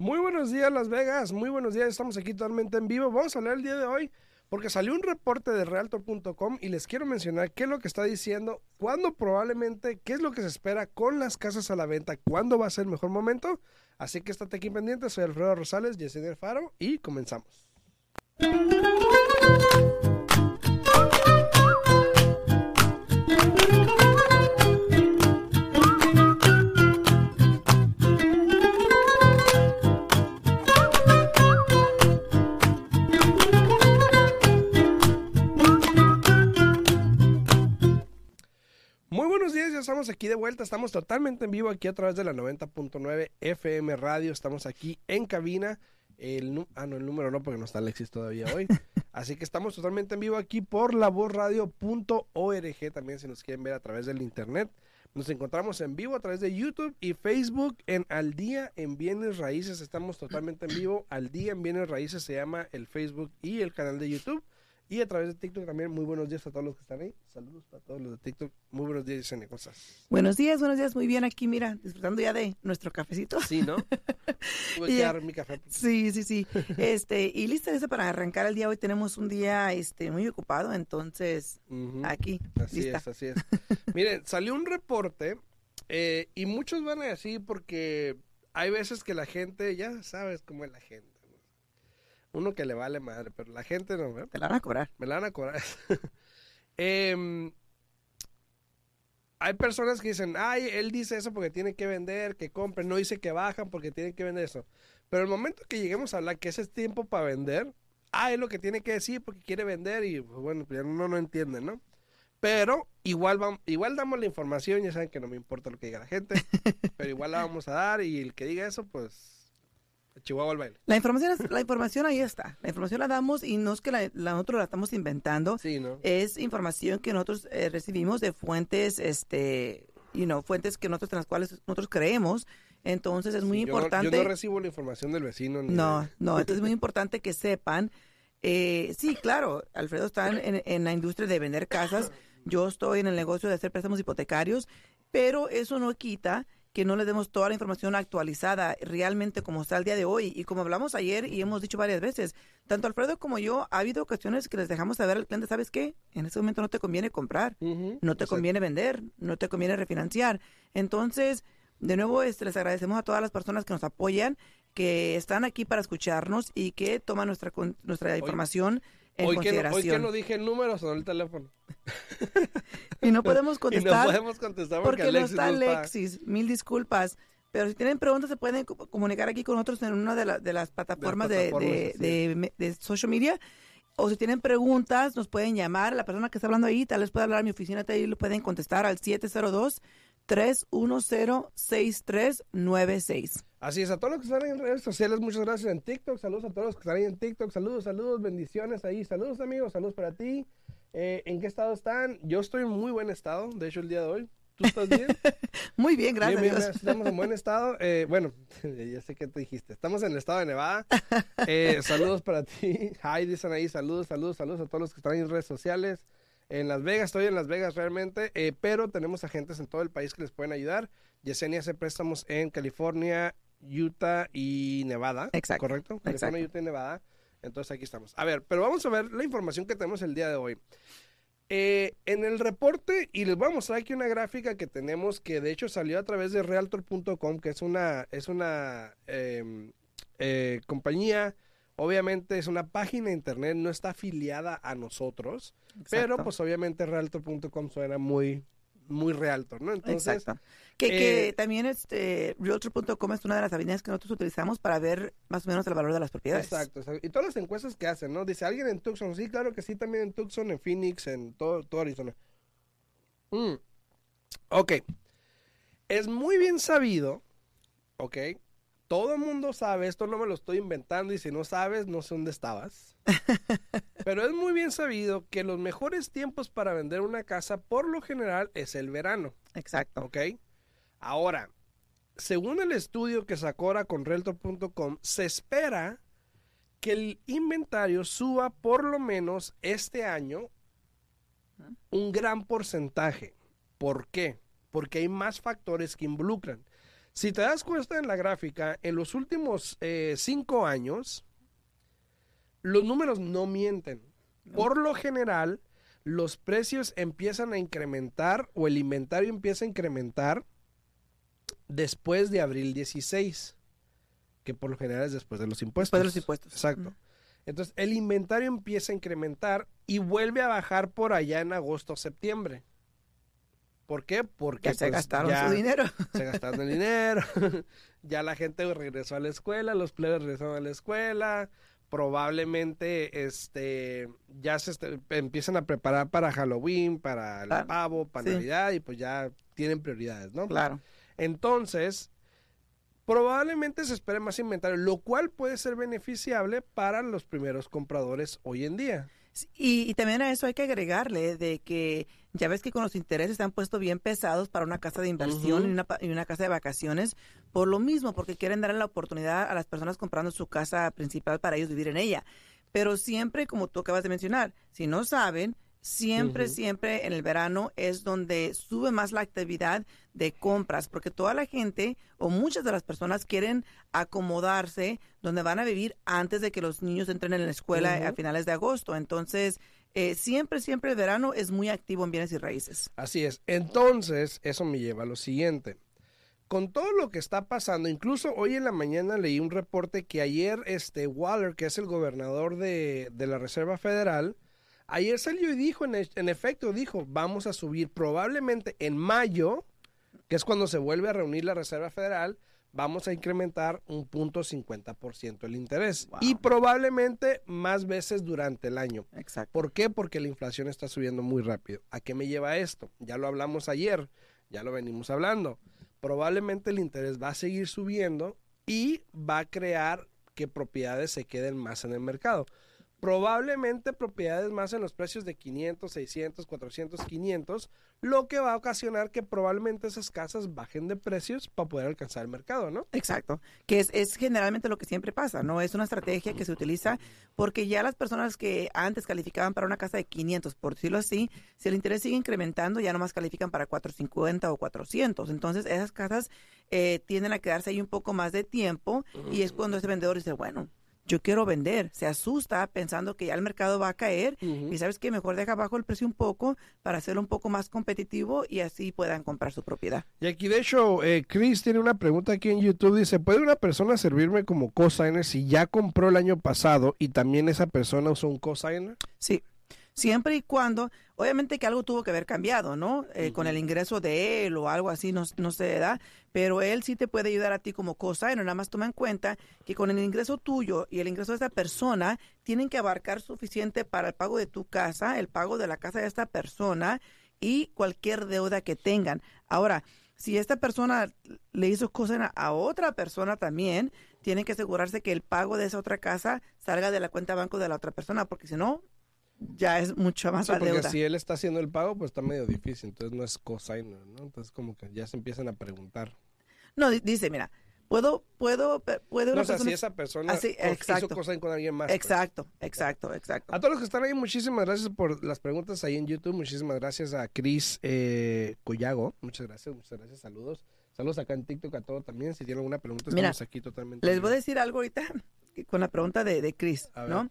Muy buenos días Las Vegas, muy buenos días, estamos aquí totalmente en vivo. Vamos a hablar el día de hoy porque salió un reporte de Realtor.com y les quiero mencionar qué es lo que está diciendo, cuándo probablemente, qué es lo que se espera con las casas a la venta, cuándo va a ser el mejor momento. Así que estate aquí pendiente, soy Alfredo Rosales, Yesenia Faro y comenzamos. Estamos aquí de vuelta, estamos totalmente en vivo aquí a través de la 90.9 FM Radio, estamos aquí en cabina, el, ah no, el número no porque no está Alexis todavía hoy, así que estamos totalmente en vivo aquí por lavozradio.org, también si nos quieren ver a través del internet, nos encontramos en vivo a través de YouTube y Facebook en Al Día en Bienes Raíces, estamos totalmente en vivo, Al Día en Bienes Raíces se llama el Facebook y el canal de YouTube. Y a través de TikTok también, muy buenos días a todos los que están ahí. Saludos para todos los de TikTok. Muy buenos días, Yesenia. ¿Cómo estás? Buenos días, buenos días, muy bien aquí, mira, disfrutando ya de nuestro cafecito. Sí, ¿no? Tuve que Y- dar mi café. Sí, sí, sí. Este, y lista lista para arrancar el día. Hoy tenemos un día este muy ocupado, entonces aquí, Así lista. es, así es. Miren, salió un reporte eh, y muchos van a decir porque hay veces que la gente, ya sabes cómo es la gente. ¿No? Uno que le vale madre, pero la gente no, ¿verdad? Te la van a cobrar. Me la van a cobrar. Em, hay personas que dicen, ay, él dice eso porque tiene que vender, que compren, no dice que bajan porque tienen que vender eso. Pero el momento que lleguemos a hablar que ese es tiempo para vender, ah, es lo que tiene que decir porque quiere vender y pues, bueno, pues ya uno no entiende, ¿no? Pero igual, vam- igual damos la información, ya saben que no me importa lo que diga la gente, pero igual la vamos a dar y el que diga eso, pues, Chihuahua al baile. La información, es- la información ahí está. La información la damos y no es que la, la- nosotros la estamos inventando. Sí, ¿no? Es información que nosotros eh, recibimos de fuentes, este, you know, fuentes que nosotros en las cuales nosotros creemos. Entonces es muy Yo no- importante. yo no recibo la información del vecino. ni No, de- no, entonces es muy importante que sepan. eh, sí, claro, Alfredo está en, en la industria de vender casas, yo estoy en el negocio de hacer préstamos hipotecarios, pero eso no quita que no le demos toda la información actualizada realmente como está el día de hoy. Y como hablamos ayer y hemos dicho varias veces, tanto Alfredo como yo, ha habido ocasiones que les dejamos saber al cliente, ¿sabes qué? En este momento no te conviene comprar no te exacto. conviene vender, no te conviene refinanciar. Entonces, de nuevo, este, les agradecemos a todas las personas que nos apoyan, que están aquí para escucharnos y que toman nuestra nuestra información en Hoy que, no, hoy consideración. que no dije el número, sonó el teléfono. y no podemos Y no contestar podemos contestar porque, porque no Alexis está no está. Alexis. Mil disculpas. Pero si tienen preguntas, se pueden co- comunicar aquí con nosotros en una de, la- de las plataformas, de, plataformas, social media. O si tienen preguntas, nos pueden llamar. La persona que está hablando ahí, tal vez pueda hablar a mi oficina, ahí lo pueden contestar al 702-310-6396. Así es, a todos los que están en redes sociales, muchas gracias en TikTok. Saludos a todos los que están ahí en TikTok. Saludos, saludos, bendiciones ahí. Saludos, amigos, saludos para ti. Eh, ¿En qué estado están? Yo estoy en muy buen estado, de hecho, el día de hoy. ¿Tú estás bien? Muy bien, gracias Bien, bien, estamos en buen estado. Eh, bueno, ya sé qué te dijiste. Estamos en el estado de Nevada. Eh, saludos para ti. Hi, dicen ahí. Saludos, saludos, saludos a todos los que están ahí en redes sociales. En Las Vegas, estoy en Las Vegas realmente, eh, pero tenemos agentes en todo el país que les pueden ayudar. Yesenia hace préstamos en California, Utah y Nevada. Exacto, ¿Correcto? Exacto. Utah y Nevada. Entonces aquí estamos. A ver, pero vamos a ver la información que tenemos el día de hoy. Eh, en el reporte, y les voy a mostrar aquí una gráfica que tenemos que de hecho salió a través de Realtor.com, que es una, es una em, eh, compañía, obviamente es una página de internet, no está afiliada a nosotros, pero pues obviamente Realtor.com suena muy, muy Realtor, ¿no? Entonces, Exacto. Que, que eh, también este, Realtor.com es una de las avenidas que nosotros utilizamos para ver más o menos el valor de las propiedades. Exacto, exacto. Y todas las encuestas que hacen, ¿no? Dice alguien en Tucson, sí, claro que sí, también en Tucson, en Phoenix, en todo, todo Arizona. Mm. Ok. Es muy bien sabido, ok. Todo el mundo sabe, esto no me lo estoy inventando y si no sabes, no sé dónde estabas. Pero es muy bien sabido que los mejores tiempos para vender una casa, por lo general, es el verano. Exacto. ¿Ok? Ahora, según el estudio que sacó ahora con Realtor.com, se espera que el inventario suba por lo menos este año un gran porcentaje. ¿Por qué? Porque hay más factores que involucran. Si te das cuenta en la gráfica, en los últimos eh, cinco años, los números no mienten. Por lo general, los precios empiezan a incrementar o el inventario empieza a incrementar después de abril 16, que por lo general es después de los impuestos. Después de los impuestos. Exacto. Entonces, el inventario empieza a incrementar y vuelve a bajar por allá en agosto o septiembre. ¿Por qué? Porque se pues, gastaron ya su dinero. Se gastaron el dinero. ya la gente regresó a la escuela, los plebes regresaron a la escuela. Probablemente este ya se est- empiezan a preparar para Halloween, para el Claro. pavo, para Sí. Navidad y pues ya tienen prioridades, ¿no? Claro. Entonces, probablemente se espere más inventario, lo cual puede ser beneficiable para los primeros compradores hoy en día. Y, y también a eso hay que agregarle de que ya ves que con los intereses se han puesto bien pesados para una casa de inversión y, una, y una casa de vacaciones por lo mismo, porque quieren darle la oportunidad a las personas comprando su casa principal para ellos vivir en ella. Pero siempre, como tú acabas de mencionar, si no saben, siempre, siempre en el verano es donde sube más la actividad de compras, porque toda la gente o muchas de las personas quieren acomodarse donde van a vivir antes de que los niños entren en la escuela a finales de agosto. Entonces, eh, siempre, siempre el verano es muy activo en bienes y raíces. Así es. Entonces, eso me lleva a lo siguiente. Con todo lo que está pasando, incluso hoy en la mañana leí un reporte que ayer este Waller, que es el gobernador de, la Reserva Federal, ayer salió y dijo, en, e- en efecto, dijo, vamos a subir probablemente en mayo, que es cuando se vuelve a reunir la Reserva Federal, vamos a incrementar un punto 50% el interés. Wow. Y probablemente más veces durante el año. Exacto. ¿Por qué? Porque la inflación está subiendo muy rápido. ¿A qué me lleva esto? Ya lo hablamos ayer, ya lo venimos hablando. Probablemente el interés va a seguir subiendo y va a crear que propiedades se queden más en el mercado. Probablemente propiedades más en los precios de 500, 600, 400, 500, lo que va a ocasionar que probablemente esas casas bajen de precios para poder alcanzar el mercado, ¿no? Exacto, que es, es generalmente lo que siempre pasa, ¿no? Es una estrategia que se utiliza porque ya las personas que antes calificaban para una casa de 500, por decirlo así, si el interés sigue incrementando, ya nomás califican para 450 o 400. Entonces, esas casas eh, tienden a quedarse ahí un poco más de tiempo y es cuando ese vendedor dice, bueno, yo quiero vender. Se asusta pensando que ya el mercado va a caer y sabes que mejor deja bajo el precio un poco para hacerlo un poco más competitivo y así puedan comprar su propiedad. Y aquí, de hecho, eh, Chris tiene una pregunta aquí en YouTube. Dice, ¿puede una persona servirme como cosigner si ya compró el año pasado y también esa persona usó un cosigner? Sí, siempre y cuando, obviamente que algo tuvo que haber cambiado, ¿no? Eh, Con el ingreso de él o algo así, no, no se da, pero él sí te puede ayudar a ti como cosa, y nada más toma en cuenta que con el ingreso tuyo y el ingreso de esa persona, tienen que abarcar suficiente para el pago de tu casa, el pago de la casa de esta persona y cualquier deuda que tengan. Ahora, si esta persona le hizo cosas a otra persona también, tienen que asegurarse que el pago de esa otra casa salga de la cuenta banco de la otra persona, porque si no, ya es mucho más Sí, la porque deuda. si él está haciendo el pago, pues está medio difícil. Entonces no es cosigner, ¿no? Entonces como que ya se empiezan a preguntar. No, di- dice, mira, puedo, puedo, puede No, o sea, persona- si esa persona Así, hizo exacto. cosign con alguien más. pues. Exacto, exacto, exacto. A todos los que están ahí, muchísimas gracias por las preguntas ahí en YouTube. Muchísimas gracias a Chris eh, Collago. Muchas gracias, muchas gracias. Saludos. Saludos acá en TikTok a todos también. Si tienen alguna pregunta, Mira, estamos aquí totalmente. Les en voy a decir algo ahorita con la pregunta de, de ver. ¿no?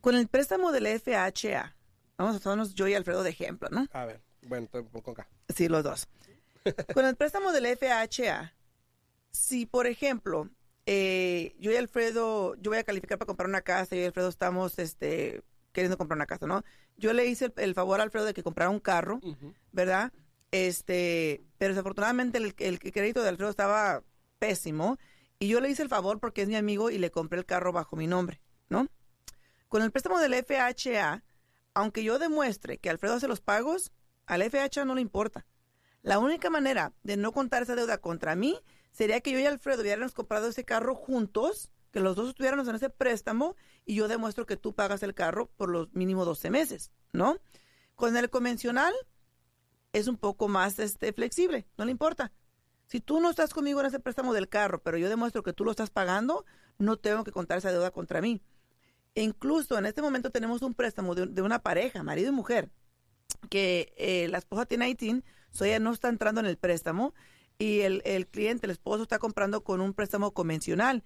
Con el préstamo del FHA, vamos a usarnos yo y Alfredo de ejemplo, ¿no? A ver, bueno, con acá. Sí, los dos. Con el préstamo del FHA, si por ejemplo, eh, yo y Alfredo, yo voy a calificar para comprar una casa, yo y Alfredo estamos este, queriendo comprar una casa, ¿no? Yo le hice el, el favor a Alfredo de que comprara un carro, ¿verdad? Este, pero desafortunadamente el, el crédito de Alfredo estaba pésimo y yo le hice el favor porque es mi amigo y le compré el carro bajo mi nombre, ¿no? Con el préstamo del FHA, aunque yo demuestre que Alfredo hace los pagos, al FHA no le importa. La única manera de no contar esa deuda contra mí sería que yo y Alfredo hubiéramos comprado ese carro juntos, que los dos estuviéramos en ese préstamo y yo demuestro que tú pagas el carro por los mínimo 12 meses, ¿no? Con el convencional es un poco más este, flexible, no le importa. Si tú no estás conmigo en ese préstamo del carro, pero yo demuestro que tú lo estás pagando, no tengo que contar esa deuda contra mí. Incluso en este momento tenemos un préstamo de, de una pareja, marido y mujer, que eh, la esposa tiene ITIN, so ella no está entrando en el préstamo y el, el cliente, el esposo, está comprando con un préstamo convencional.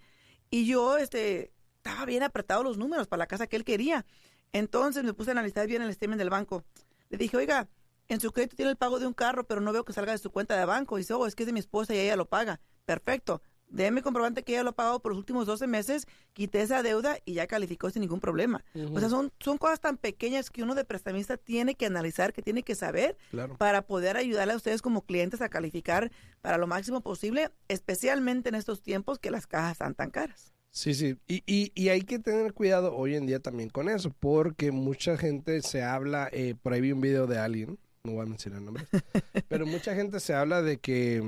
Y yo, este, estaba bien apretado los números para la casa que él quería. Entonces me puse a analizar bien el statement del banco. Le dije, oiga, en su crédito tiene el pago de un carro, pero no veo que salga de su cuenta de banco. Y dice, oh, es que es de mi esposa y ella lo paga. Perfecto. Déjeme comprobante que ella lo ha pagado por los últimos 12 meses, quité esa deuda y ya calificó sin ningún problema. O sea, son, son cosas tan pequeñas que uno de prestamista tiene que analizar, que tiene que saber para poder ayudarle a ustedes como clientes a calificar para lo máximo posible, especialmente en estos tiempos que las cajas están tan caras. Sí, sí, y, y, y, hay que tener cuidado hoy en día también con eso, porque mucha gente se habla, eh, por ahí vi un video de alguien, no voy a mencionar nombres, pero mucha gente se habla de que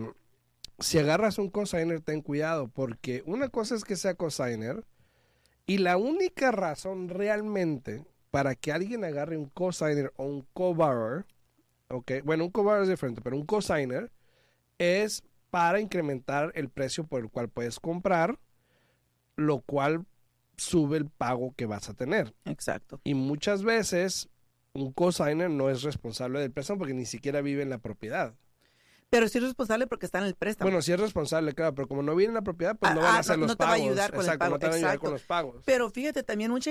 si agarras un cosigner, ten cuidado, porque una cosa es que sea cosigner, y la única razón realmente para que alguien agarre un cosigner o un co-borrower, okay, bueno, un co-borrower es diferente, pero un cosigner es para incrementar el precio por el cual puedes comprar lo cual sube el pago que vas a tener. Exacto. Y muchas veces un cosigner no es responsable del préstamo porque ni siquiera vive en la propiedad. Pero sí es responsable porque está en el préstamo. Bueno, sí es responsable, claro, pero como no vive en la propiedad, pues no van a ah, los no pagos. Te va a ayudar con Exacto, el pago. No te van a ayudar con los pagos. Pero fíjate, también mucha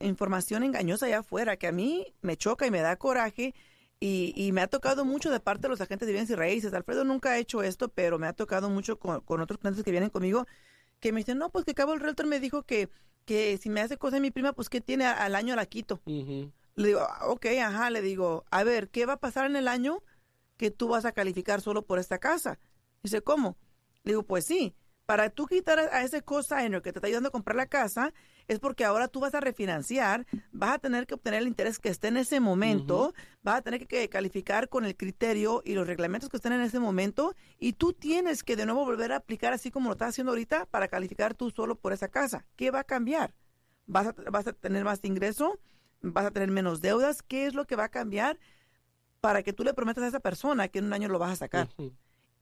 información engañosa allá afuera que a mí me choca y me da coraje. Y, y, me ha tocado mucho de parte de los agentes de bienes y raíces. Alfredo nunca ha hecho esto, pero me ha tocado mucho con, con otros clientes que vienen conmigo que me dicen, no, pues que cabo el realtor me dijo que, que si me hace cosa mi prima, pues que tiene al año la quito. Le digo, ah, ok, ajá, le digo, a ver, ¿qué va a pasar en el año que tú vas a calificar solo por esta casa? Dice, ¿cómo? Le digo, pues sí, para tú quitar a ese cosigner que te está ayudando a comprar la casa, es porque ahora tú vas a refinanciar, vas a tener que obtener el interés que esté en ese momento, vas a tener que calificar con el criterio y los reglamentos que estén en ese momento, y tú tienes que de nuevo volver a aplicar así como lo estás haciendo ahorita para calificar tú solo por esa casa. ¿Qué va a cambiar? ¿Vas a, vas a tener más ingreso? ¿Vas a tener menos deudas? ¿Qué es lo que va a cambiar para que tú le prometas a esa persona que en un año lo vas a sacar?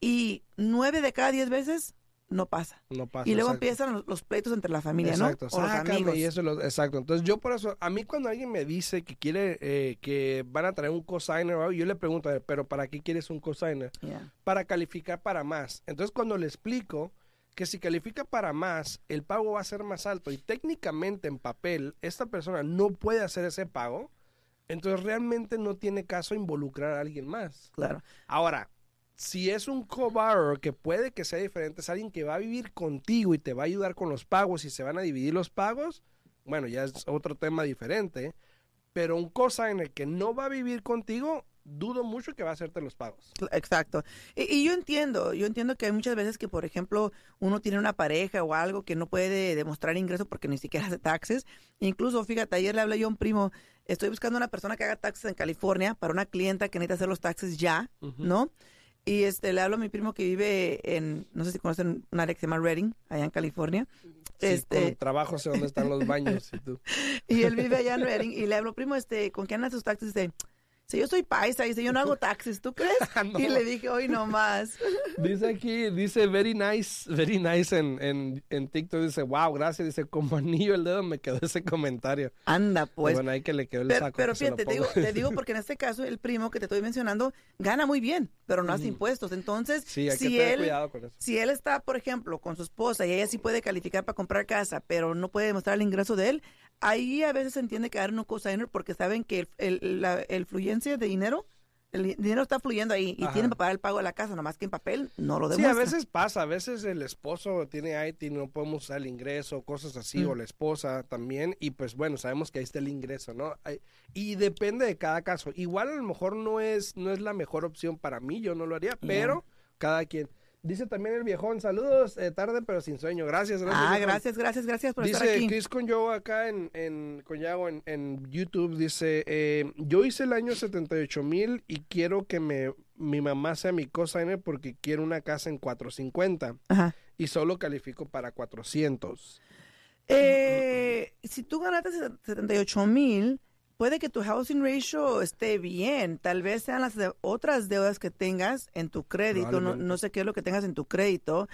Y nueve de cada diez veces no pasa. No pasa. Y luego empiezan los, pleitos entre la familia, exacto, ¿no? O los amigos. Y eso exacto. Entonces yo por eso, a mí cuando alguien me dice que quiere, eh, que van a traer un cosigner, yo le pregunto, pero ¿para qué quieres un cosigner? Para calificar para más. Entonces cuando le explico que si califica para más, el pago va a ser más alto y técnicamente en papel esta persona no puede hacer ese pago, entonces realmente no tiene caso involucrar a alguien más. Claro. Ahora, si es un co-borrower que puede que sea diferente, es alguien que va a vivir contigo y te va a ayudar con los pagos y se van a dividir los pagos, bueno, ya es otro tema diferente. Pero un cosigner que no va a vivir contigo, dudo mucho que va a hacerte los pagos. Exacto. Y, yo entiendo, yo entiendo que hay muchas veces que, por ejemplo, uno tiene una pareja o algo que no puede demostrar ingreso porque ni siquiera hace taxes. Incluso, fíjate, ayer le hablé yo a un primo, estoy buscando una persona que haga taxes en California para una clienta que necesita hacer los taxes ya, ¿no? Y este, le hablo a mi primo que vive en, no sé si conocen un área que se llama Redding, allá en California. Sí, este, trabajo sé dónde están los baños y tú. y él vive allá en Redding y le hablo, primo, este, ¿con qué andan sus taxis? Dice, si yo soy paisa, dice, yo no hago taxis, ¿tú crees? Y le dije, hoy no más. dice aquí, dice, very nice, very nice en, en, en, TikTok, dice, wow, gracias, dice, como anillo el dedo me quedó ese comentario. Anda, pues. bueno, ahí que le quedó el pero, saco. Pero fíjate, te digo, te digo, porque en este caso, el primo que te estoy mencionando gana muy bien, pero no hace impuestos. Entonces, sí, hay si que tener él, cuidado con eso. si él está, por ejemplo, con su esposa y ella sí puede calificar para comprar casa, pero no puede demostrar el ingreso de él, ahí a veces se entiende que dar un cosigner porque saben que el, el, la, el fluyencia de dinero el dinero está fluyendo ahí y tienen para pagar el pago de la casa, nomás que en papel no lo demuestra. Sí, a veces pasa, a veces el esposo tiene IT, no podemos usar el ingreso, cosas así, o la esposa también, y pues bueno, sabemos que ahí está el ingreso, ¿no? Y depende de cada caso. Igual a lo mejor no es, no es la mejor opción para mí, yo no lo haría, pero cada quien. Dice también el viejón, saludos, eh, tarde pero sin sueño. Gracias, gracias. Ah, gracias, gracias, gracias por dice, estar aquí. Dice Chris Conyo acá en, en Conyago en, en YouTube, dice, eh, yo hice el año 78 mil y quiero que me, mi mamá sea mi cosigner porque quiero una casa en 450 Ajá. y solo califico para 400. Eh, si tú ganaste 78 mil puede que tu housing ratio esté bien, tal vez sean las otras deudas que tengas en tu crédito, no, no, sé qué es lo que tengas en tu crédito,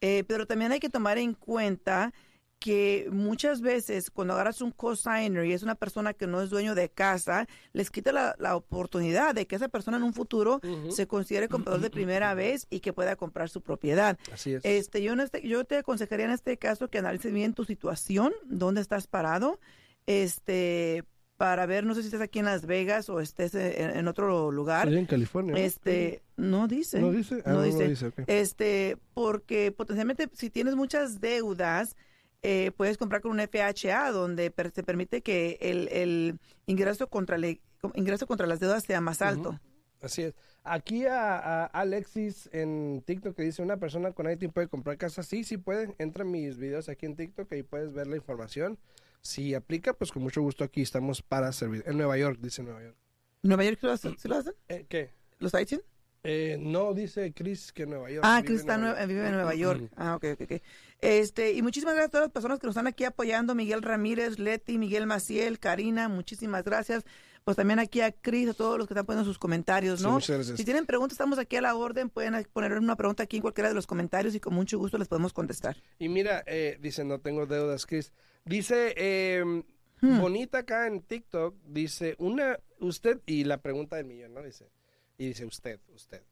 eh, pero también hay que tomar en cuenta que muchas veces cuando agarras un cosigner y es una persona que no es dueño de casa, les quita la, la oportunidad de que esa persona en un futuro se considere comprador de primera vez y que pueda comprar su propiedad. Así es. Este, yo, en este, yo te aconsejaría en este caso que analices bien tu situación, dónde estás parado, este, para ver, no sé si estás aquí en Las Vegas o estés en, en otro lugar. Estoy en California. ¿no? Este, no dice. ¿No dice? Ah, no no dice. dice, ok. Este, porque potencialmente si tienes muchas deudas, eh, puedes comprar con un FHA donde per- te permite que el, el ingreso contra le- ingreso contra las deudas sea más alto. Así es. Aquí a, a Alexis en TikTok que dice una persona con IT puede comprar casa. Sí, sí puede. Entra en mis videos aquí en TikTok y puedes ver la información. Si aplica, pues con mucho gusto aquí estamos para servir. En Nueva York, dice Nueva York. ¿Nueva York sí lo hacen? ¿Sí lo hacen? Eh, ¿Qué? ¿Los Titan? Eh, no, dice Chris que Nueva York. Ah, en está Nueva vive en Nueva York. Ah, ok, ok, ok. Este, y muchísimas gracias a todas las personas que nos están aquí apoyando. Miguel Ramírez, Leti, Miguel Maciel, Karina, muchísimas gracias. Pues también aquí a Cris, a todos los que están poniendo sus comentarios, Sí, ¿no? muchas gracias. si tienen preguntas, estamos aquí a la orden. Pueden poner una pregunta aquí en cualquiera de los comentarios y con mucho gusto les podemos contestar. Y mira, eh, dice, no tengo deudas, Chris. Dice, eh, Hmm. bonita acá en TikTok, dice, una, usted, y la pregunta del millón, ¿no? Dice, y dice, usted, usted.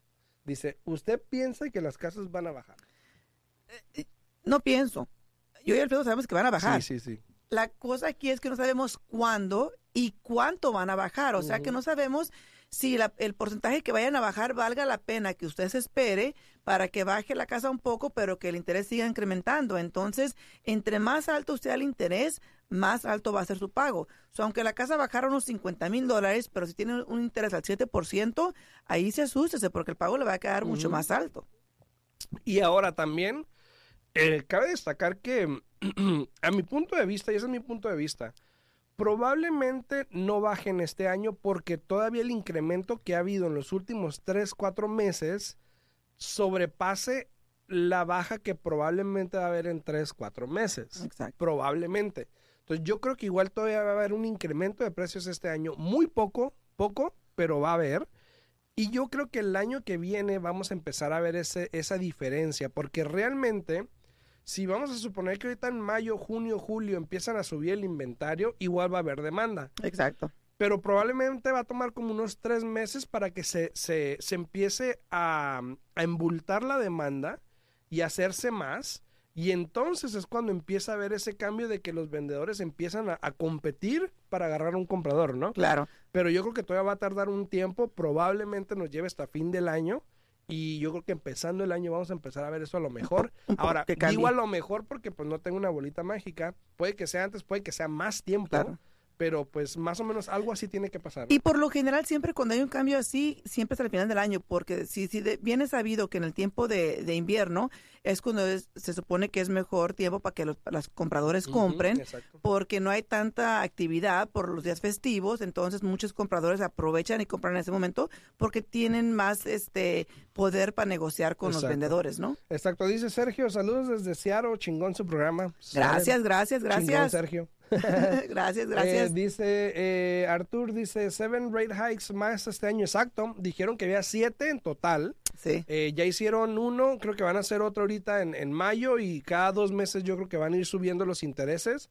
Dice, ¿usted piensa que las casas van a bajar? No pienso. Yo y Alfredo sabemos que van a bajar. Sí, sí, sí. La cosa aquí es que no sabemos cuándo y cuánto van a bajar. O sea que no sabemos si la- el porcentaje que vayan a bajar valga la pena que usted se espere para que baje la casa un poco, pero que el interés siga incrementando. Entonces, entre más alto sea el interés, más alto va a ser su pago. Aunque la casa bajara unos 50 mil dólares, pero si tiene un interés al 7%, ahí se asústese porque el pago le va a quedar mucho más alto. Y ahora también, eh, cabe destacar que, a mi punto de vista, y ese es mi punto de vista, probablemente no bajen este año porque todavía el incremento que ha habido en los últimos 3, 4 meses sobrepase la baja que probablemente va a haber en 3, 4 meses. Exacto. Probablemente. Entonces yo creo que igual todavía va a haber un incremento de precios este año. Muy poco, poco, pero va a haber. Y yo creo que el año que viene vamos a empezar a ver ese, esa diferencia, porque realmente, si vamos a suponer que ahorita en mayo, junio, julio empiezan a subir el inventario, igual va a haber demanda. Exacto. Pero probablemente va a tomar como unos tres meses para que se, se, se empiece a, a embultar la demanda y hacerse más. Y entonces es cuando empieza a haber ese cambio de que los vendedores empiezan a, a competir para agarrar un comprador, ¿no? Claro. Pero yo creo que todavía va a tardar un tiempo, probablemente nos lleve hasta fin del año. Y yo creo que empezando el año vamos a empezar a ver eso a lo mejor. Ahora, digo a lo mejor porque pues no tengo una bolita mágica. Puede que sea antes, puede que sea más tiempo. Claro. Pero pues más o menos algo así tiene que pasar. Y por lo general, siempre cuando hay un cambio así, siempre es al final del año, porque si, si de- viene sabido que en el tiempo de, de invierno es cuando es- se supone que es mejor tiempo para que los, compradores compren, porque no hay tanta actividad por los días festivos, entonces muchos compradores aprovechan y compran en ese momento porque tienen más este poder para negociar con los vendedores, ¿no? Exacto, dice Sergio, saludos desde Seattle, chingón su programa. Gracias, gracias, Chingón, gracias. Sergio. gracias, Eh, gracias. dice eh, Artur, dice seven rate hikes más este año, exacto. Dijeron que había siete en total. sí. Eh, ya hicieron uno, creo que van a hacer otro ahorita en, en mayo y cada dos meses yo creo que van a ir subiendo los intereses.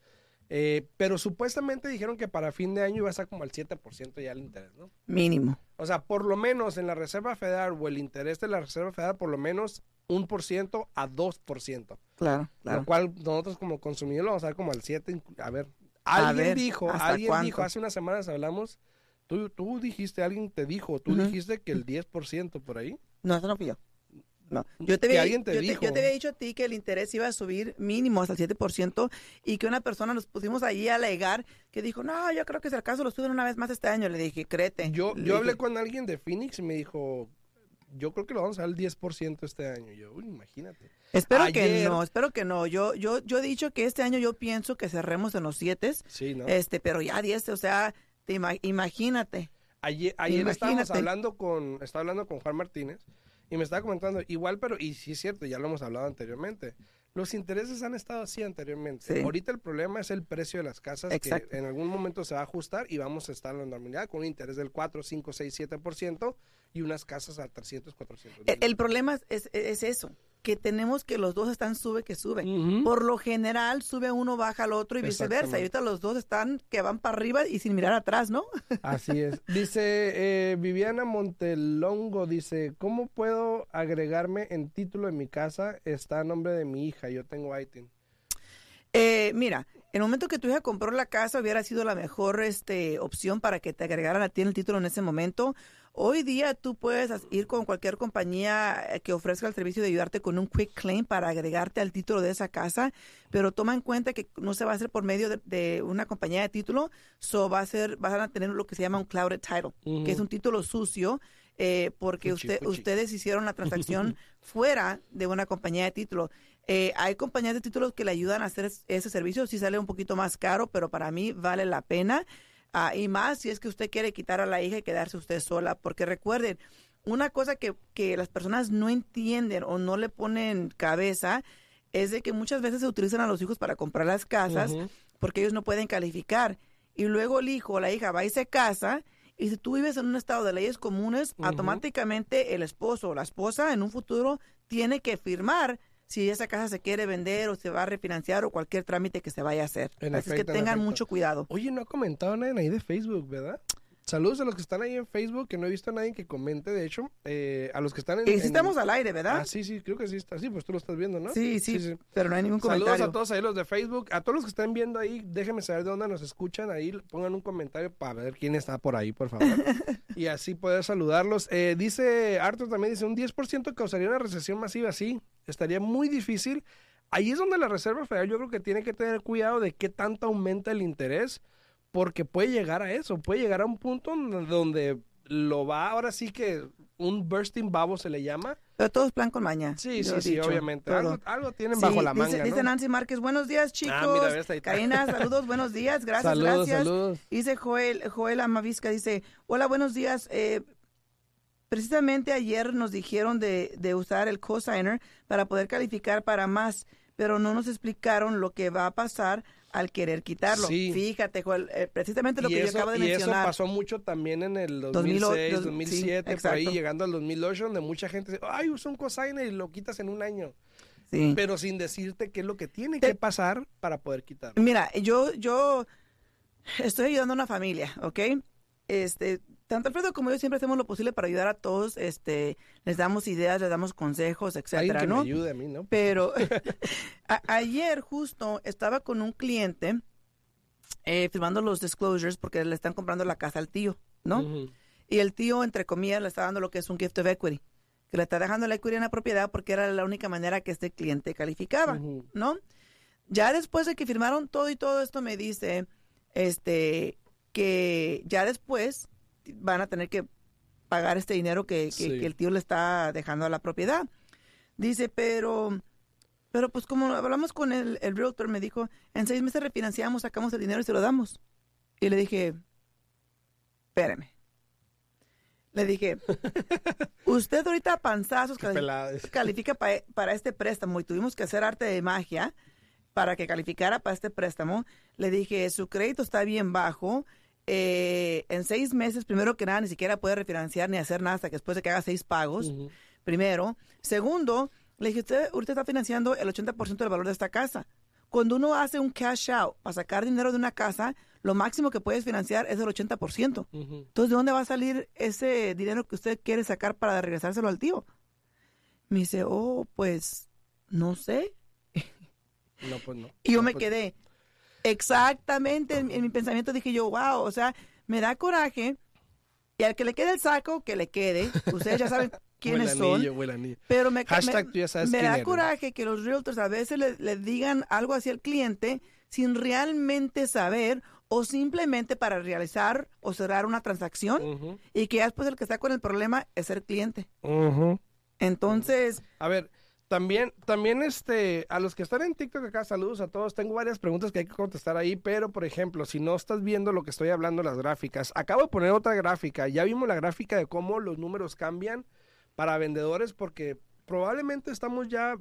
Eh, pero supuestamente dijeron que para fin de año iba a estar como al 7% ya el interés, ¿no? Mínimo. O sea, por lo menos en la Reserva Federal o el interés de la Reserva Federal, por lo menos un por ciento a 2%. Claro, Lo claro. cual nosotros como consumidores lo vamos a ver como al 7. A ver, A alguien ver, dijo, ¿hasta alguien cuánto? dijo, hace unas semanas hablamos, tú, tú dijiste, alguien te dijo, tú dijiste que el 10% por ahí. No, eso no fui yo. No. Yo te, había, alguien te yo, yo te había dicho a ti que el interés iba a subir mínimo hasta el 7% y que una persona nos pusimos allí a alegar que dijo, no, yo creo que si acaso lo suben una vez más este año. Le dije, créete. Yo, Le yo hablé con alguien de Phoenix y me dijo, yo creo que lo vamos a dar al 10% este año. Yo, uy, imagínate. Espero que no, espero que no. Yo, yo, yo he dicho que este año yo pienso que cerremos en los 7, Sí, ¿no? este, pero ya 10, o sea, te ima- imagínate. Ayer, ayer estábamos hablando con, estaba hablando con Juan Martínez y me estaba comentando, igual, pero, y sí es cierto, ya lo hemos hablado anteriormente, los intereses han estado así anteriormente. Sí. Ahorita el problema es el precio de las casas, Exacto. que en algún momento se va a ajustar y vamos a estar en la normalidad con un interés del 4, 5, 6, 7% y unas casas a 300, 400. El, el problema es, es eso. que tenemos que los dos están sube que sube. Por lo general, sube uno, baja al otro y viceversa. Y ahorita los dos están que van para arriba y sin mirar atrás, ¿no? Así es. Dice eh, Viviana Montelongo, dice, ¿cómo puedo agregarme en título en mi casa? Está a nombre de mi hija, yo tengo ITIN. Eh, mira, en el momento que tu hija compró la casa hubiera sido la mejor este, opción para que te agregaran a ti el título en ese momento. Hoy día tú puedes ir con cualquier compañía eh, que ofrezca el servicio de ayudarte con un quick claim para agregarte al título de esa casa, pero toma en cuenta que no se va a hacer por medio de, de una compañía de título, so va a ser, van a tener lo que se llama un clouded title, que es un título sucio, eh, porque usted, ustedes hicieron la transacción fuera de una compañía de título. Eh, hay compañías de títulos que le ayudan a hacer es- ese servicio, sí sale un poquito más caro, pero para mí vale la pena. Ah, y más si es que usted quiere quitar a la hija y quedarse usted sola, porque recuerden, una cosa que, que las personas no entienden o no le ponen cabeza es de que muchas veces se utilizan a los hijos para comprar las casas porque ellos no pueden calificar. Y luego el hijo o la hija va y se casa. Y si tú vives en un estado de leyes comunes, automáticamente el esposo o la esposa en un futuro tiene que firmar si esa casa se quiere vender o se va a refinanciar o cualquier trámite que se vaya a hacer. En Así es que en tengan mucho cuidado. Oye, no ha comentado nadie ahí de Facebook, ¿verdad? Saludos a los que están ahí en Facebook, que no he visto a nadie que comente, de hecho, eh, a los que están en... Y sí en- estamos al aire, ¿verdad? Ah, sí, sí, creo que sí está. Sí, pues tú lo estás viendo, ¿no? sí, sí, pero no hay ningún Saludos comentario. a todos ahí los de Facebook, a todos los que están viendo ahí, déjenme saber de dónde nos escuchan, ahí pongan un comentario para ver quién está por ahí, por favor. y así poder saludarlos. Eh, dice Arthur también, dice, un 10% causaría una recesión masiva, sí, estaría muy difícil. Ahí es donde la Reserva Federal yo creo que tiene que tener cuidado de qué tanto aumenta el interés, porque puede llegar a eso, puede llegar a un punto donde- lo va, ahora sí que un bursting babo se le llama. Pero todo es plan con maña. Sí, sí, sí, obviamente. Algo, algo tienen Sí, bajo la manga, dice ¿no? Nancy Márquez, buenos días chicos. Ah, mira, ahí está. Karina, saludos, buenos días, gracias, saludos, gracias. saludos. Dice Joel, Joel Amavisca, dice, hola, buenos días. eh, precisamente ayer nos dijeron de, de usar el cosigner para poder calificar para más, pero no nos explicaron lo que va a pasar al querer quitarlo. Sí. Fíjate, Joel, eh, precisamente lo y que eso, yo acabo de y eso mencionar. pasó mucho también en el 2008, 2006, dos- 2007, sí, por ahí llegando al 2008, donde mucha gente dice, ay, usa un cosigner y lo quitas en un año. Sí. Pero sin decirte qué es lo que tiene Te- que pasar para poder quitarlo. Mira, yo, yo estoy ayudando a una familia, ¿ok? Este, tanto Alfredo como yo siempre hacemos lo posible para ayudar a todos, este, les damos ideas, les damos consejos, etcétera, que ¿no? me ayude a mí, ¿no? Pero a- ayer justo estaba con un cliente eh, firmando los disclosures porque le están comprando la casa al tío, ¿no? Y el tío, entre comillas, le está dando lo que es un gift of equity, que le está dejando la equity en la propiedad porque era la única manera que este cliente calificaba. ¿no? Ya después de que firmaron todo y todo esto me dice, este, que ya después van a tener que pagar este dinero que, que- Sí. que el tío le está dejando a la propiedad. Dice, pero, pero pues como hablamos con el, el realtor, me dijo, en seis meses refinanciamos, sacamos el dinero y se lo damos. Y le dije, espérame. Le dije, usted ahorita a panzazos cali- califica pa- para este préstamo y tuvimos que hacer arte de magia para que calificara para este préstamo. Le dije, su crédito está bien bajo. Eh, en seis meses, primero que nada, ni siquiera puede refinanciar ni hacer nada hasta que después de que haga seis pagos. Primero. Segundo, le dije, usted ahorita está financiando el 80% del valor de esta casa. Cuando uno hace un cash out para sacar dinero de una casa, lo máximo que puedes financiar es el 80%. Ujú. Entonces, ¿de dónde va a salir ese dinero que usted quiere sacar para regresárselo al tío? Me dice, oh, pues, no sé. No, pues no. Y yo No, me pues- quedé. Exactamente, en, en mi pensamiento dije yo, wow, o sea, me da coraje. Y al que le quede el saco, que le quede. Ustedes ya saben quiénes son. anillo, anillo. Pero me, Hashtag me- tú ya sabes me quién da eres. coraje que los realtors a veces le, le digan algo hacia el cliente sin realmente saber o simplemente para realizar o cerrar una transacción y que después el que está con el problema es el cliente. Entonces, A ver, también, también este, a los que están en TikTok acá, saludos a todos. Tengo varias preguntas que hay que contestar ahí, pero por ejemplo, si no estás viendo lo que estoy hablando, las gráficas, acabo de poner otra gráfica. Ya vimos la gráfica de cómo los números cambian para vendedores, porque probablemente estamos ya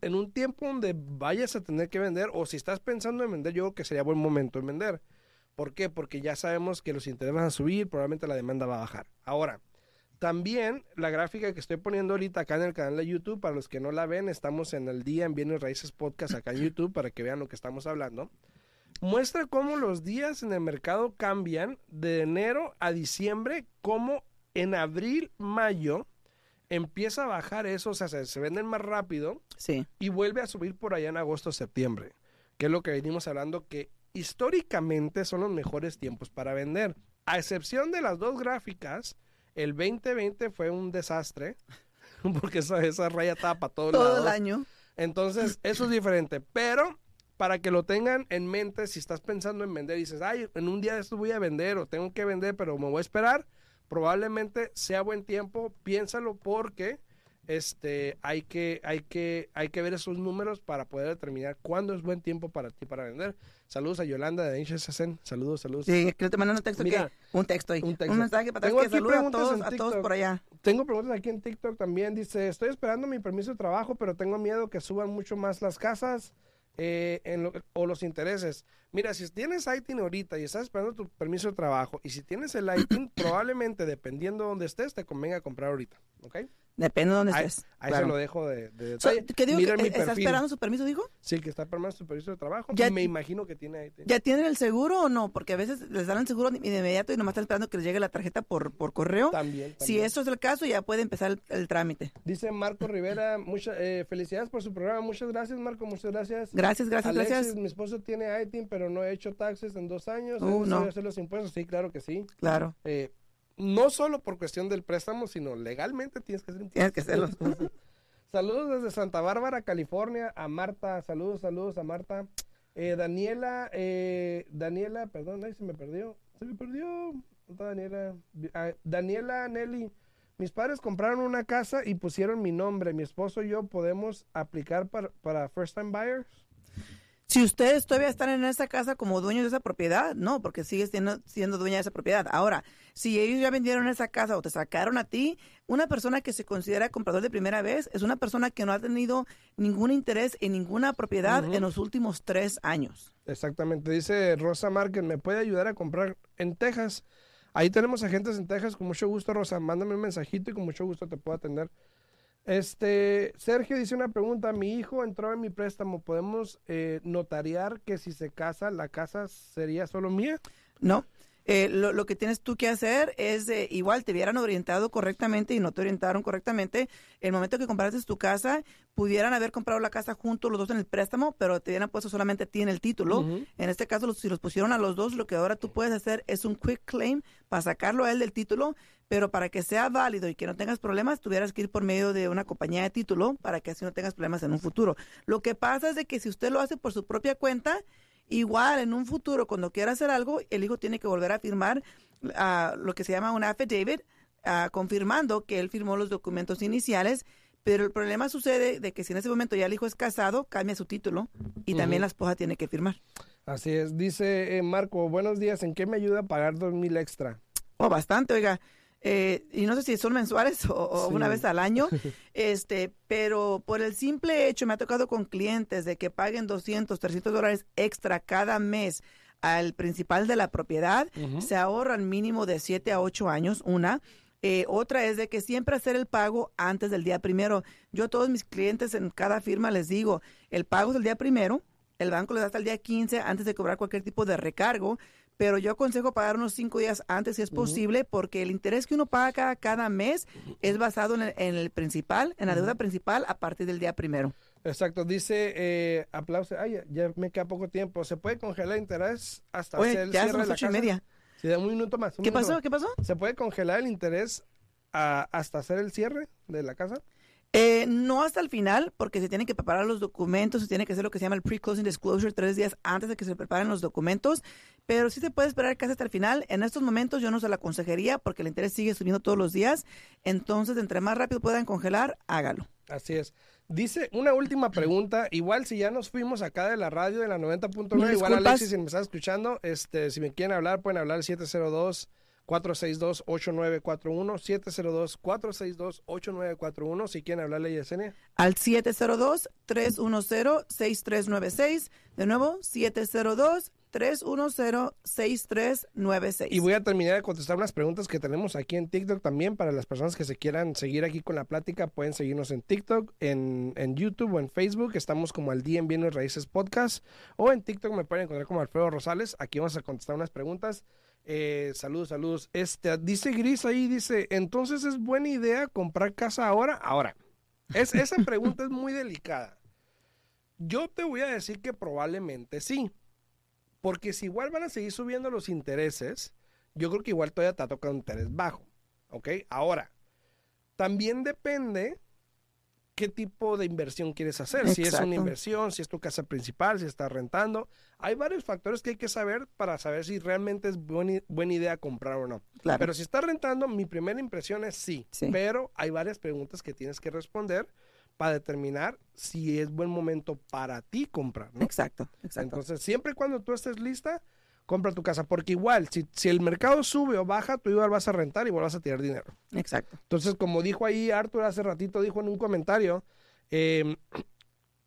en un tiempo donde vayas a tener que vender, o si estás pensando en vender, yo creo que sería buen momento en vender. ¿Por qué? Porque ya sabemos que los intereses van a subir, probablemente la demanda va a bajar. Ahora, también la gráfica que estoy poniendo ahorita acá en el canal de YouTube, para los que no la ven, estamos en el día en Bienes Raíces Podcast acá en YouTube para que vean lo que estamos hablando. Muestra cómo los días en el mercado cambian de enero a diciembre, como en abril, mayo empieza a bajar eso, o sea, se, se venden más rápido Sí. y vuelve a subir por allá en agosto, septiembre, que es lo que venimos hablando que históricamente son los mejores tiempos para vender. A excepción de las dos gráficas, el 2020 fue un desastre, porque esa, esa raya estaba para todos Todo lados. el año. Entonces, eso es diferente, pero para que lo tengan en mente, si estás pensando en vender y dices, ay, en un día de esto voy a vender o tengo que vender, pero me voy a esperar, probablemente sea buen tiempo, piénsalo porque este hay que hay que hay que ver esos números para poder determinar cuándo es buen tiempo para ti para vender. Saludos a Yolanda de Inchesacen. Saludos, saludos. Sí, que te mandan un texto. Mira, que, un texto ahí. un mensaje para Tengo que saluda a todos, a todos por allá. Tengo preguntas aquí en TikTok también. Dice, estoy esperando mi permiso de trabajo, pero tengo miedo que suban mucho más las casas eh, en lo- o los intereses. Mira, si tienes ITIN ahorita y estás esperando tu permiso de trabajo, y si tienes el ITIN, probablemente, dependiendo de dónde estés, te convenga comprar ahorita. ¿Ok? Depende de dónde Ahí, estés. ahí claro. se lo dejo de, de So. ¿Qué digo? Que, mi eh, ¿Está esperando su permiso, dijo? Sí, que está esperando tu permiso de trabajo. Ya- me imagino que tiene ITIN. ¿Ya tienen el seguro o no? Porque a veces les dan el seguro de inmediato y nomás están esperando que les llegue la tarjeta por, por correo. También, Si eso es el caso, ya puede empezar el, el trámite. Dice Marco Rivera, muchas felicidades por su programa. Muchas gracias, Marco. Muchas gracias. Gracias, gracias, Alexis, gracias. mi esposo tiene ITIN, pero no he hecho taxes en dos años. Uh, ¿Es no. hacer los impuestos? Sí, claro que sí. Claro, Eh, no solo por cuestión del préstamo, sino legalmente tienes que hacer tienes que hacerlo. Saludos desde Santa Bárbara, California, a Marta. Saludos, saludos a Marta. Eh, Daniela, eh, Daniela, perdón, ahí se me perdió. Se me perdió. ¿Dónde está Daniela, Ah, Daniela Nelly. Mis padres compraron una casa y pusieron mi nombre. Mi esposo y yo podemos aplicar para, para first time buyers. Si ustedes todavía están en esa casa como dueños de esa propiedad, no, porque sigues siendo, siendo dueña de esa propiedad. Ahora, si ellos ya vendieron esa casa o te sacaron a ti, una persona que se considera comprador de primera vez es una persona que no ha tenido ningún interés en ninguna propiedad en los últimos tres años. Exactamente. Dice Rosa Márquez, ¿me puede ayudar a comprar en Texas? Ahí tenemos agentes en Texas. Con mucho gusto, Rosa. Mándame un mensajito y con mucho gusto te puedo atender. Este, Sergio dice una pregunta. Mi hijo entró en mi préstamo. ¿Podemos eh, notariar que si se casa, la casa sería solo mía? No. Eh, lo, lo que tienes tú que hacer es, eh, igual te hubieran orientado correctamente y no te orientaron correctamente. El momento que compraste tu casa, pudieran haber comprado la casa juntos los dos en el préstamo, pero te hubieran puesto solamente a ti en el título. En este caso, los- si los pusieron a los dos, lo que ahora tú puedes hacer es un quick claim para sacarlo a él del título, pero para que sea válido y que no tengas problemas, tuvieras que ir por medio de una compañía de título para que así no tengas problemas en un futuro. Lo que pasa es de que si usted lo hace por su propia cuenta, igual en un futuro, cuando quiera hacer algo, el hijo tiene que volver a firmar ah, lo que se llama un affidavit, ah, confirmando que él firmó los documentos iniciales. Pero el problema sucede de que si en ese momento ya el hijo es casado, cambia su título y también la esposa tiene que firmar. Así es. Dice eh, Marco, buenos días. ¿En qué me ayuda a pagar dos mil extra? Oh, bastante, oiga. Eh, y no sé si son mensuales o, o Sí. una vez al año, este, pero por el simple hecho, me ha tocado con clientes de que paguen 200, 300 dólares extra cada mes al principal de la propiedad, se ahorran mínimo de 7 a 8 años, una. Eh, otra es de que siempre hacer el pago antes del día primero. Yo a todos mis clientes en cada firma les digo, el pago es el día primero, el banco les da hasta el día 15 antes de cobrar cualquier tipo de recargo, pero yo aconsejo pagar unos cinco días antes si es posible, porque el interés que uno paga cada mes es basado en el, en el principal, en la deuda principal a partir del día primero. Exacto. Dice, eh, aplauso. Ay, ya, ya me queda poco tiempo. ¿Se puede congelar interés hasta hacer el ya cierre son de las la ocho y media. Sí, un minuto más. un ¿Qué minuto pasó? más. ¿Qué pasó? ¿Se puede congelar el interés a- hasta hacer el cierre de la casa? Eh, no hasta el final, porque se tienen que preparar los documentos, se tiene que hacer lo que se llama el pre-closing disclosure tres días antes de que se preparen los documentos, pero sí se puede esperar casi hasta el final. En estos momentos yo no se la consejería porque el interés sigue subiendo todos los días, entonces entre más rápido puedan congelar, hágalo. Así es. Dice una última pregunta. Igual si ya nos fuimos acá de la radio de la 90.9, Mil igual. Alexis, si me estás escuchando, este, si me quieren hablar, pueden hablar al 702 462-8941, 702-462-8941, si quieren hablarle Yesenia. Al 702-310-6396, de nuevo, 310-6396. Y voy a terminar de contestar unas preguntas que tenemos aquí en TikTok también. Para las personas que se quieran seguir aquí con la plática, pueden seguirnos en TikTok, en, en YouTube o en Facebook. Estamos como al día en Bienes Raíces Podcast. O en TikTok me pueden encontrar como Alfredo Rosales. Aquí vamos a contestar unas preguntas. Eh, saludos, saludos. Este, dice Gris ahí, dice, entonces es buena idea comprar casa ahora. Ahora, es, esa pregunta es muy delicada. Yo te voy a decir que probablemente sí. Porque si igual van a seguir subiendo los intereses, yo creo que igual todavía te ha tocado un interés bajo. ¿Ok? Ahora, también depende qué tipo de inversión quieres hacer. Si es Exacto. una inversión, si es tu casa principal, si estás rentando. Hay varios factores que hay que saber para saber si realmente es buena, buena idea comprar o no. Claro. Pero si estás rentando, mi primera impresión es sí. Sí. Pero hay varias preguntas que tienes que responder para determinar si es buen momento para ti comprar. ¿no? Exacto, exacto. Entonces, siempre y cuando tú estés lista, compra tu casa. Porque igual, si, si el mercado sube o baja, tú igual vas a rentar y vas a tirar dinero. exacto. Entonces, como dijo ahí Arthur hace ratito, dijo en un comentario, eh,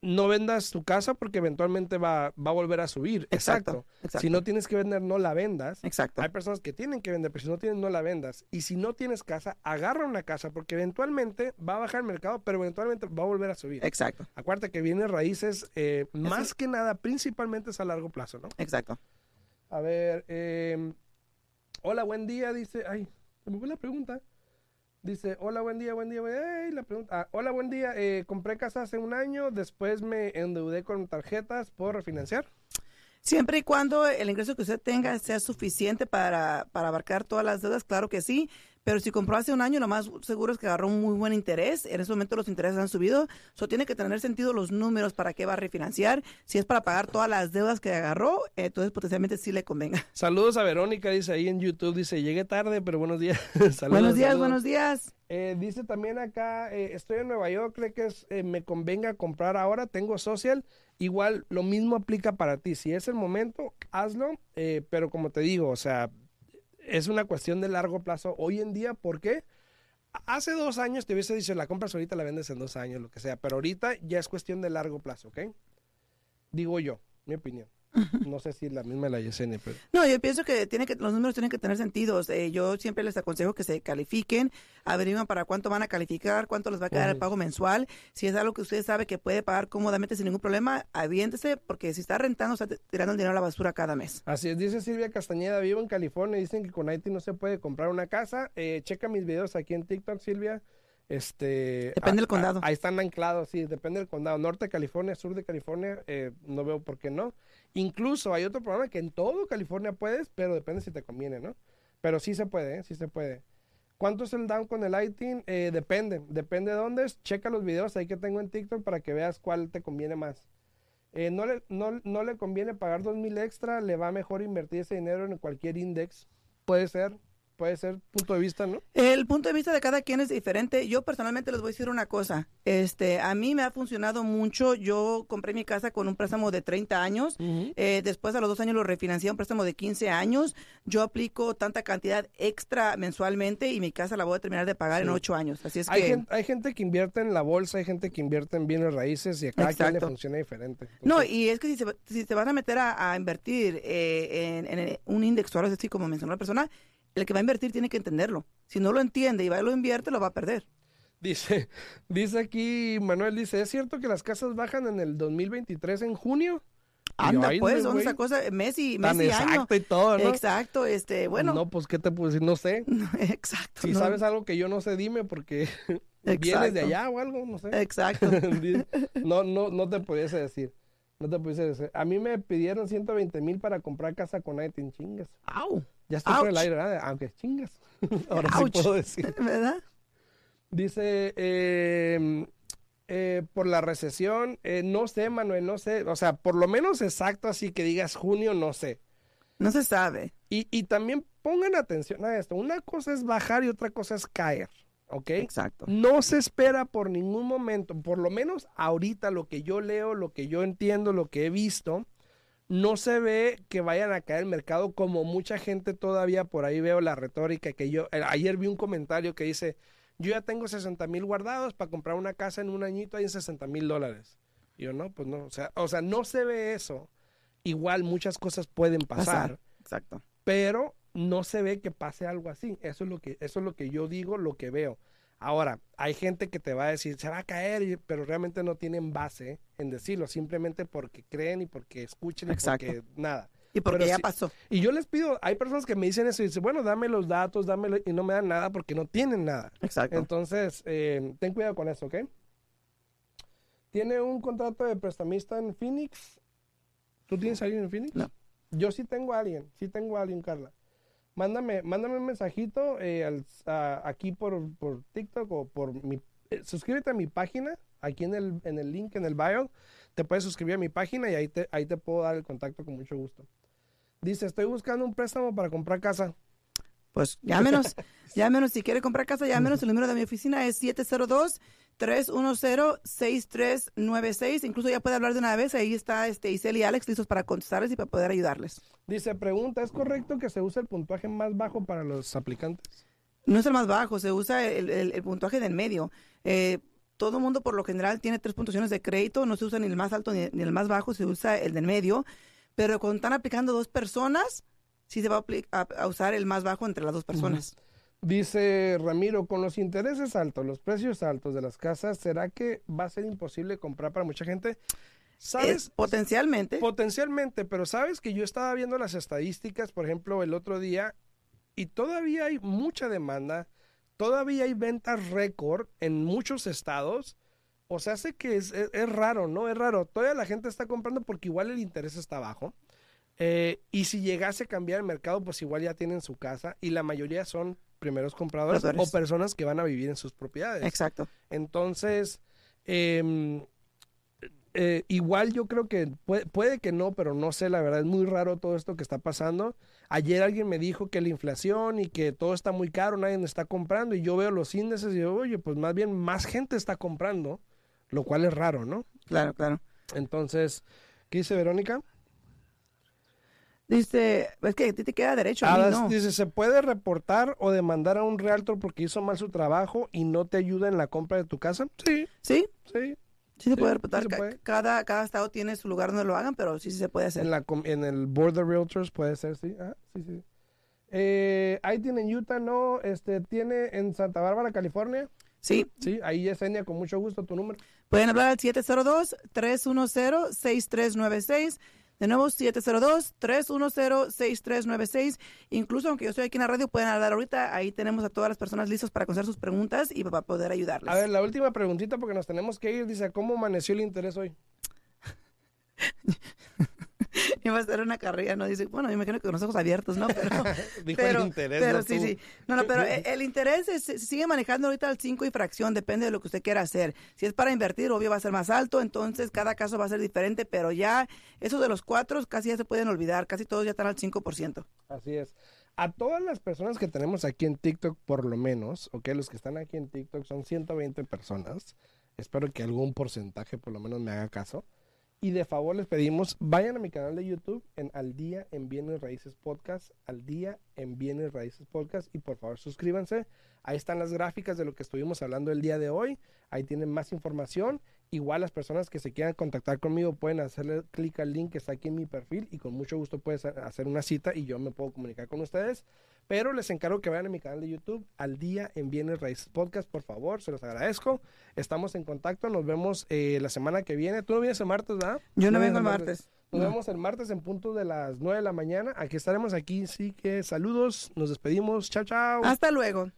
no vendas tu casa porque eventualmente va, va a volver a subir. Exacto. Si no tienes que vender, no la vendas. Exacto. Hay personas que tienen que vender, pero si no tienen, no la vendas. Y si no tienes casa, agarra una casa porque eventualmente va a bajar el mercado, pero eventualmente va a volver a subir. Exacto. Acuérdate que viene raíces, eh, más que nada, principalmente es a largo plazo, ¿no? Exacto. A ver, eh, hola, buen día, dice, ay, me fue la pregunta. Dice, hola, buen día, buen día. Ay, la pregunta, ah, hola, buen día, eh, compré casa hace un año, después me endeudé con tarjetas, ¿puedo refinanciar? Siempre y cuando el ingreso que usted tenga sea suficiente para, para abarcar todas las deudas, claro que sí. Pero si compró hace un año, lo más seguro es que agarró un muy buen interés. En ese momento los intereses han subido. Eso tiene que tener sentido los números para qué va a refinanciar. Si es para pagar todas las deudas que agarró, entonces potencialmente sí le convenga. Saludos a Verónica, dice ahí en YouTube, dice, llegué tarde, pero buenos días. saludos, buenos días, saludos. buenos días. Eh, dice también acá, eh, estoy en Nueva York, cree que es, eh, me convenga comprar ahora, tengo social, igual lo mismo aplica para ti, si es el momento, hazlo, pero como te digo, o sea, es una cuestión de largo plazo hoy en día, ¿por qué? Hace dos años te hubiese dicho, la compras ahorita, la vendes en dos años, lo que sea, pero ahorita ya es cuestión de largo plazo, ¿ok? Digo yo, mi opinión. No sé si la misma la Yesenia, pero... No, yo pienso que, tiene que los números tienen que tener sentidos. Eh, yo siempre les aconsejo que se califiquen, averigüen para cuánto van a calificar, cuánto les va a quedar el pago mensual. Si es algo que usted sabe que puede pagar cómodamente sin ningún problema, aviéntese, porque si está rentando, está tirando el dinero a la basura cada mes. Así es, dice Silvia Castañeda, vivo en California, dicen que con Haití no se puede comprar una casa. Eh, checa mis videos aquí en TikTok, Silvia. Este, Depende del ah, condado. ah, ahí están anclados, sí, depende del condado. Norte de California, sur de California, eh, no veo por qué no. Incluso hay otro programa que en todo California puedes, pero depende si te conviene, ¿no? Pero sí se puede, ¿eh? sí se puede. ¿Cuánto es el down con el ITIN? Eh, depende, depende de dónde es. Checa los videos ahí que tengo en TikTok para que veas cuál te conviene más. Eh, no, le, no, no le conviene pagar dos mil extra, le va mejor invertir ese dinero en cualquier index. Puede ser, puede ser, punto de vista, ¿no? El punto de vista de cada quien es diferente. Yo personalmente les voy a decir una cosa. Este, a mí me ha funcionado mucho. Yo compré mi casa con un préstamo de 30 años. Eh, después a los dos años lo refinancié a un préstamo de 15 años. Yo aplico tanta cantidad extra mensualmente y mi casa la voy a terminar de pagar en Sí. 8 años. Así es Hay, que... gente, hay gente que invierte en la bolsa, hay gente que invierte en bienes raíces y a cada quien le funciona diferente. No, y es que si se, si se van a meter a, a invertir eh, en, en un index o algo así como mencionó la persona, el que va a invertir tiene que entenderlo. Si no lo entiende y va y lo invierte, lo va a perder. Dice, dice aquí, Manuel dice, ¿es cierto que las casas bajan en el 2023 en junio? Anda, pues, son esa cosa, mes y, mes Tan año. exacto y todo, ¿no? Exacto, este, bueno, No, pues, ¿qué te puedo decir? No sé. exacto. Si no, sabes algo que yo no sé, dime, porque vienes de allá o algo, no sé. Exacto. no, no, no te pudiese decir. No te pudiese decir. A mí me pidieron 120 mil para comprar casa con en chingas. Au, Ya estoy por el aire, ¿verdad? Aunque chingas. Ahora Ouch. sí puedo decir. ¿verdad? Dice, eh, eh, por la recesión, eh, no sé, Manuel, no sé. O sea, por lo menos exacto, así que digas junio, no sé. No se sabe. Y, y también pongan atención a esto. Una cosa es bajar y otra cosa es caer. ¿Ok? Exacto. No se espera por ningún momento, por lo menos ahorita lo que yo leo, lo que yo entiendo, lo que he visto, no se ve que vayan a caer el mercado como mucha gente todavía por ahí veo la retórica que yo, eh, ayer vi un comentario que dice, yo ya tengo 60 mil guardados para comprar una casa en un añito ahí en 60 mil dólares. Y yo no, pues no, o sea, o sea, no se ve eso. igual muchas cosas pueden pasar, Pasar. Exacto. pero no se ve que pase algo así. Eso es lo que, eso es lo que yo digo, lo que veo. Ahora, hay gente que te va a decir, se va a caer, pero realmente no tienen base en decirlo, simplemente porque creen y porque escuchen y Exacto. porque nada. Y porque Pero ya pasó. Y yo les pido, hay personas que me dicen eso y dicen, bueno, dame los datos, dámelo, y no me dan nada porque no tienen nada. Exacto. Entonces, eh, ten cuidado con eso, ¿ok? ¿Tiene un contrato de prestamista en Phoenix? ¿Tú tienes a alguien en Phoenix? No. Yo sí tengo a alguien, sí tengo a alguien, Carla. Mándame, mándame un mensajito eh, aquí por, por TikTok o por mi... eh, suscríbete a mi página, aquí en el, en el link, en el bio. Te puedes suscribir a mi página y ahí te, ahí te puedo dar el contacto con mucho gusto. Dice, estoy buscando un préstamo para comprar casa. Pues llámenos, llámenos. Si quiere comprar casa, llámenos. El número de mi oficina es 702-310-6396. Incluso ya puede hablar de una vez. Ahí está este Isel y Alex listos para contestarles y para poder ayudarles. Dice, pregunta, ¿es correcto que se use el puntaje más bajo para los aplicantes? No es el más bajo, se usa el, el- el puntaje del medio. Eh, todo el mundo por lo general tiene tres puntuaciones de crédito, no se usa ni el más alto ni, el más bajo, se usa el del medio. Pero cuando están aplicando dos personas, sí se va a- a usar el más bajo entre las dos personas. Dice Ramiro, con los intereses altos, los precios altos de las casas, ¿será que va a ser imposible comprar para mucha gente? ¿Sabes? Es potencialmente. Potencialmente, pero sabes que yo estaba viendo las estadísticas, por ejemplo, el otro día, y todavía hay mucha demanda, todavía hay ventas récord en muchos estados. O sea, hace que es, es- es raro, ¿no? Es raro. Todavía la gente está comprando porque igual el interés está bajo. Eh, y si llegase a cambiar el mercado, pues igual ya tienen su casa. Y la mayoría son primeros compradores Compradores. o personas que van a vivir en sus propiedades. Exacto. Entonces, em, eh, igual yo creo que puede, puede que no, pero no sé, la verdad es muy raro todo esto que está pasando. Ayer alguien me dijo que la inflación y que todo está muy caro, nadie está comprando y yo veo los índices y digo, oye, pues más bien más gente está comprando, lo cual es raro, ¿no? Claro, claro. Entonces, ¿qué dice Verónica? Dice, es que a ti te queda derecho, a mí no. Dice, ¿se puede reportar o demandar a un realtor porque hizo mal su trabajo y no te ayuda en la compra de tu casa? Sí, Sí, sí. sí se Sí, puede sí reportar. se Ca- puede. Cada, cada estado tiene su lugar donde lo hagan, pero sí, sí se puede hacer. En, la, en el Board of Realtors puede ser, sí. Ah, sí, sí. Eh, ahí tiene en Utah, ¿no? Este, tiene en Santa Bárbara, California. Sí, Sí, ahí Yesenia, con mucho gusto tu número. pueden hablar al 702-310-6396. De nuevo, 702-310-6396. Incluso aunque yo estoy aquí en la radio, pueden hablar ahorita. Ahí tenemos a todas las personas listas para conocer sus preguntas y para poder ayudarles. A ver, la última preguntita porque nos tenemos que ir. Dice, ¿cómo amaneció el interés hoy? Iba a hacer una carrera, ¿no? Dice, bueno, yo me imagino que con los ojos abiertos, ¿no? Pero, Dijo pero, el interés, pero no sí, tú. sí. No, no, pero el, el interés es- se sigue manejando ahorita al 5 y fracción, depende de lo que usted quiera hacer. Si es para invertir, obvio va a ser más alto, entonces cada caso va a ser diferente, pero ya esos de los cuatro casi ya se pueden olvidar, casi todos ya están al 5%. Así es. A todas las personas que tenemos aquí en TikTok, por lo menos, ok, los que están aquí en TikTok son 120 personas. Espero que algún porcentaje por lo menos me haga caso. Y de favor les pedimos, vayan a mi canal de YouTube en Al Día en Bienes Raíces Podcast, Al Día en Bienes Raíces Podcast y por favor suscríbanse. Ahí están las gráficas de lo que estuvimos hablando el día de hoy. Ahí tienen más información. Igual las personas que se quieran contactar conmigo pueden hacerle clic al link que está aquí en mi perfil y con mucho gusto puedes ha- hacer una cita y yo me puedo comunicar con ustedes. Pero les encargo que vayan a mi canal de YouTube al día en Bienes Raíces Podcast, por favor, se los agradezco. Estamos en contacto, nos vemos eh, la semana que viene. Tú no vienes el martes, ¿verdad? Yo no vienes vengo el martes. Nos No. vemos el martes en punto de las 9 de la mañana. Aquí estaremos aquí, sí que saludos, nos despedimos. Chao, chao. Hasta luego.